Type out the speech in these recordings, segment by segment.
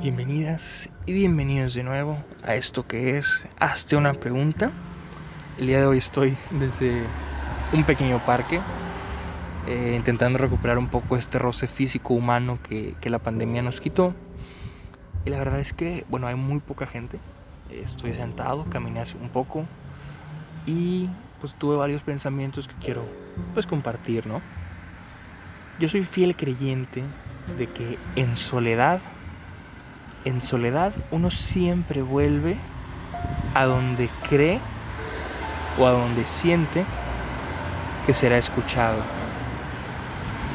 Bienvenidas y bienvenidos de nuevo a esto que es Hazte una pregunta. El día de hoy estoy desde un pequeño parque eh, intentando recuperar un poco este roce físico humano que, que, la pandemia nos quitó. Y la verdad es que, bueno, hay muy poca gente. Estoy sentado, caminé hace un poco y pues tuve varios pensamientos que quiero pues compartir, ¿no? Yo soy fiel creyente de que en soledad en soledad uno siempre vuelve a donde cree o a donde siente que será escuchado.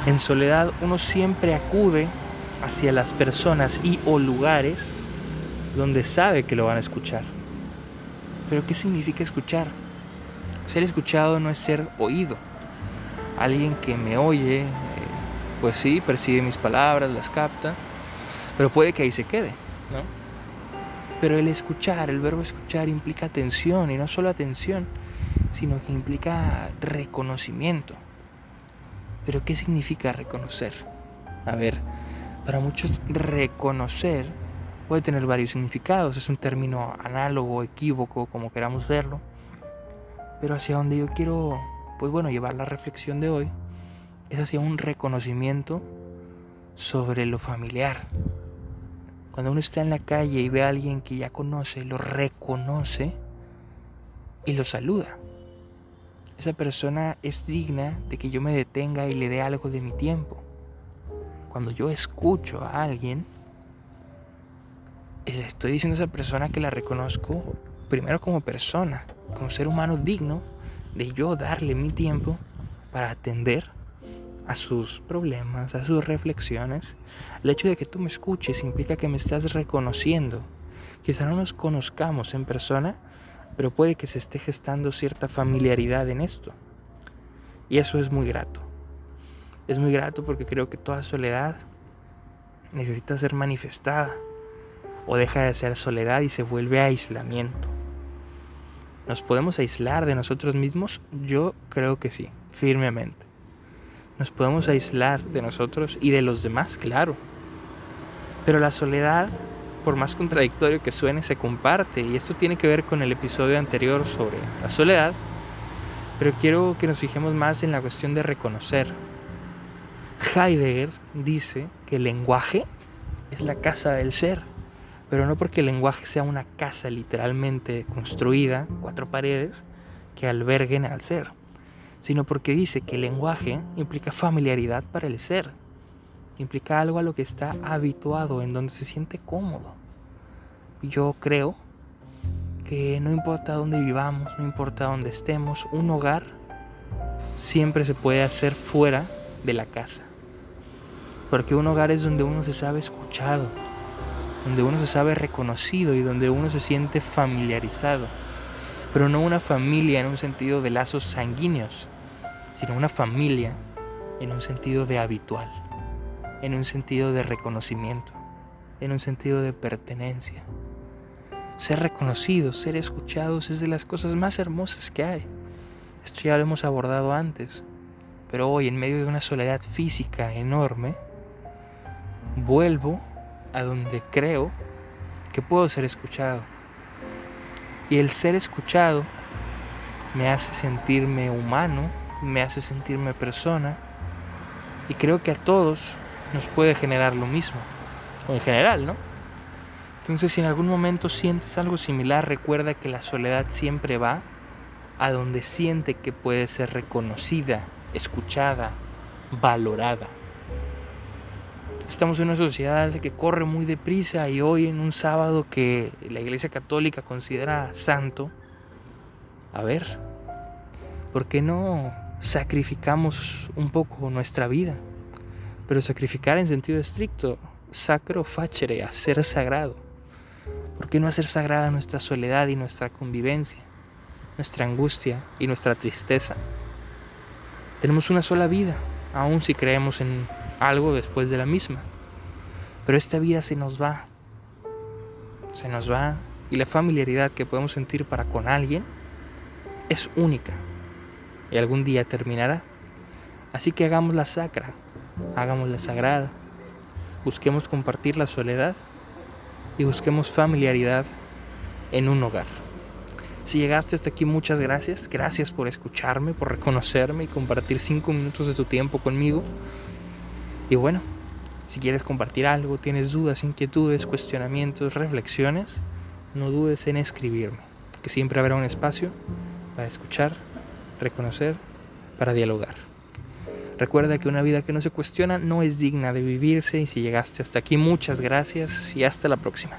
En soledad uno siempre acude hacia las personas y o lugares donde sabe que lo van a escuchar. Pero ¿qué significa escuchar? Ser escuchado no es ser oído. Alguien que me oye, eh, pues sí, percibe mis palabras, las capta, pero puede que ahí se quede, ¿no? Pero el escuchar, el verbo escuchar implica atención y no solo atención, sino que implica reconocimiento. Pero ¿qué significa reconocer? A ver, para muchos reconocer puede tener varios significados, es un término análogo, equívoco, como queramos verlo. Pero hacia donde yo quiero, pues bueno, llevar la reflexión de hoy es hacia un reconocimiento sobre lo familiar, cuando uno está en la calle y ve a alguien que ya conoce, lo reconoce y lo saluda. Esa persona es digna de que yo me detenga y le dé algo de mi tiempo. Cuando yo escucho a alguien, le estoy diciendo a esa persona que la reconozco primero como persona, como ser humano digno de yo darle mi tiempo para atender a sus problemas, a sus reflexiones. El hecho de que tú me escuches implica que me estás reconociendo. Quizá no nos conozcamos en persona, pero puede que se esté gestando cierta familiaridad en esto. Y eso es muy grato. Es muy grato porque creo que toda soledad necesita ser manifestada o deja de ser soledad y se vuelve aislamiento. ¿Nos podemos aislar de nosotros mismos? Yo creo que sí, firmemente. Nos podemos aislar de nosotros y de los demás, claro. Pero la soledad, por más contradictorio que suene, se comparte. Y esto tiene que ver con el episodio anterior sobre la soledad. Pero quiero que nos fijemos más en la cuestión de reconocer. Heidegger dice que el lenguaje es la casa del ser. Pero no porque el lenguaje sea una casa literalmente construida, cuatro paredes, que alberguen al ser sino porque dice que el lenguaje implica familiaridad para el ser, implica algo a lo que está habituado, en donde se siente cómodo. Yo creo que no importa dónde vivamos, no importa dónde estemos, un hogar siempre se puede hacer fuera de la casa. Porque un hogar es donde uno se sabe escuchado, donde uno se sabe reconocido y donde uno se siente familiarizado. Pero no una familia en un sentido de lazos sanguíneos, sino una familia en un sentido de habitual, en un sentido de reconocimiento, en un sentido de pertenencia. Ser reconocidos, ser escuchados es de las cosas más hermosas que hay. Esto ya lo hemos abordado antes, pero hoy en medio de una soledad física enorme, vuelvo a donde creo que puedo ser escuchado. Y el ser escuchado me hace sentirme humano, me hace sentirme persona y creo que a todos nos puede generar lo mismo, o en general, ¿no? Entonces si en algún momento sientes algo similar, recuerda que la soledad siempre va a donde siente que puede ser reconocida, escuchada, valorada. Estamos en una sociedad que corre muy deprisa y hoy en un sábado que la Iglesia Católica considera santo, a ver, ¿por qué no sacrificamos un poco nuestra vida. Pero sacrificar en sentido estricto, sacro facere, hacer sagrado. ¿Por qué no hacer sagrada nuestra soledad y nuestra convivencia, nuestra angustia y nuestra tristeza? Tenemos una sola vida, aun si creemos en algo después de la misma. Pero esta vida se nos va. Se nos va y la familiaridad que podemos sentir para con alguien es única y algún día terminará. Así que hagamos la sacra, hagamos la sagrada, busquemos compartir la soledad y busquemos familiaridad en un hogar. Si llegaste hasta aquí, muchas gracias. Gracias por escucharme, por reconocerme y compartir cinco minutos de tu tiempo conmigo. Y bueno, si quieres compartir algo, tienes dudas, inquietudes, cuestionamientos, reflexiones, no dudes en escribirme, que siempre habrá un espacio para escuchar, reconocer, para dialogar. Recuerda que una vida que no se cuestiona no es digna de vivirse y si llegaste hasta aquí, muchas gracias y hasta la próxima.